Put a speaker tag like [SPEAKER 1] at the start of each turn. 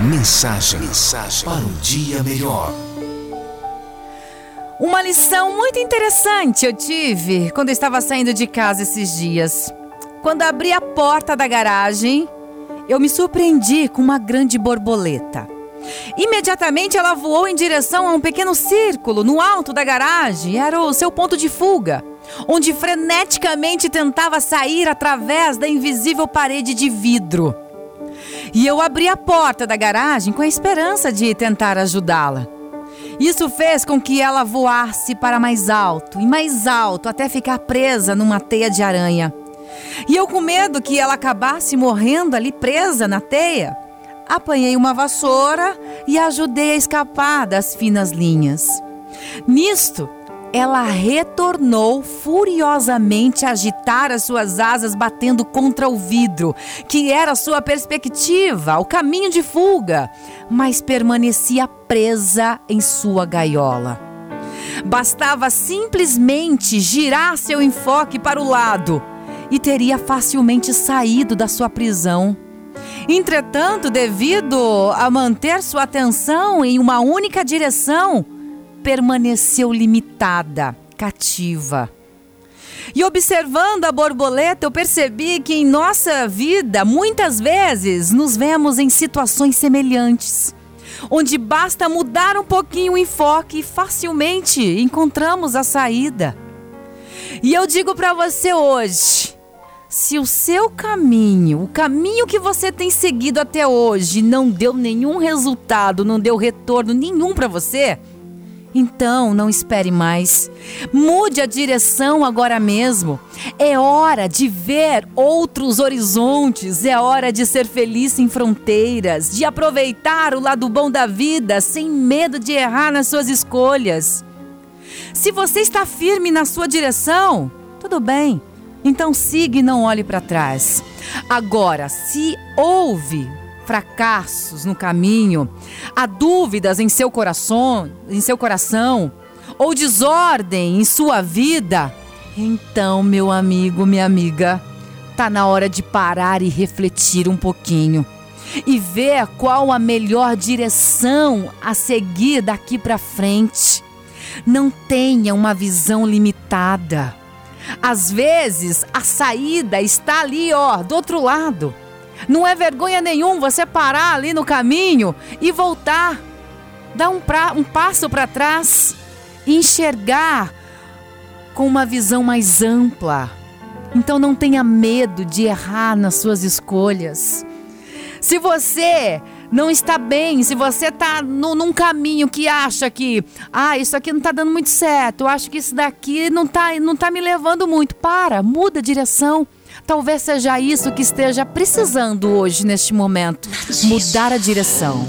[SPEAKER 1] Mensagem, mensagem para um dia melhor.
[SPEAKER 2] Uma lição muito interessante eu tive quando eu estava saindo de casa esses dias. Quando abri a porta da garagem, eu me surpreendi com uma grande borboleta. Imediatamente ela voou em direção a um pequeno círculo no alto da garagem, era o seu ponto de fuga, onde freneticamente tentava sair através da invisível parede de vidro. E eu abri a porta da garagem com a esperança de tentar ajudá-la. Isso fez com que ela voasse para mais alto e mais alto até ficar presa numa teia de aranha. E eu, com medo que ela acabasse morrendo ali presa na teia, apanhei uma vassoura e ajudei a escapar das finas linhas. Nisto, ela retornou furiosamente a agitar as suas asas batendo contra o vidro, que era sua perspectiva, o caminho de fuga, mas permanecia presa em sua gaiola. Bastava simplesmente girar seu enfoque para o lado e teria facilmente saído da sua prisão. Entretanto, devido a manter sua atenção em uma única direção, permaneceu limitada, cativa. E observando a borboleta, eu percebi que em nossa vida, muitas vezes, nos vemos em situações semelhantes, onde basta mudar um pouquinho o enfoque e facilmente encontramos a saída. E eu digo para você hoje, se o seu caminho, o caminho que você tem seguido até hoje, não deu nenhum resultado, não deu retorno nenhum para você, então, não espere mais. Mude a direção agora mesmo. É hora de ver outros horizontes. É hora de ser feliz sem fronteiras, de aproveitar o lado bom da vida sem medo de errar nas suas escolhas. Se você está firme na sua direção, tudo bem. Então siga e não olhe para trás. Agora, se houve fracassos no caminho, há dúvidas em seu coração, em seu coração, ou desordem em sua vida, então, meu amigo, minha amiga, tá na hora de parar e refletir um pouquinho e ver qual a melhor direção a seguir daqui para frente. Não tenha uma visão limitada. Às vezes, a saída está ali, ó, do outro lado. Não é vergonha nenhum você parar ali no caminho e voltar, dar um, pra, um passo para trás enxergar com uma visão mais ampla. Então não tenha medo de errar nas suas escolhas. Se você não está bem, se você está num caminho que acha que, ah, isso aqui não está dando muito certo, eu acho que isso daqui não está não tá me levando muito, para, muda a direção. Talvez seja isso que esteja precisando hoje, neste momento. Mudar a direção.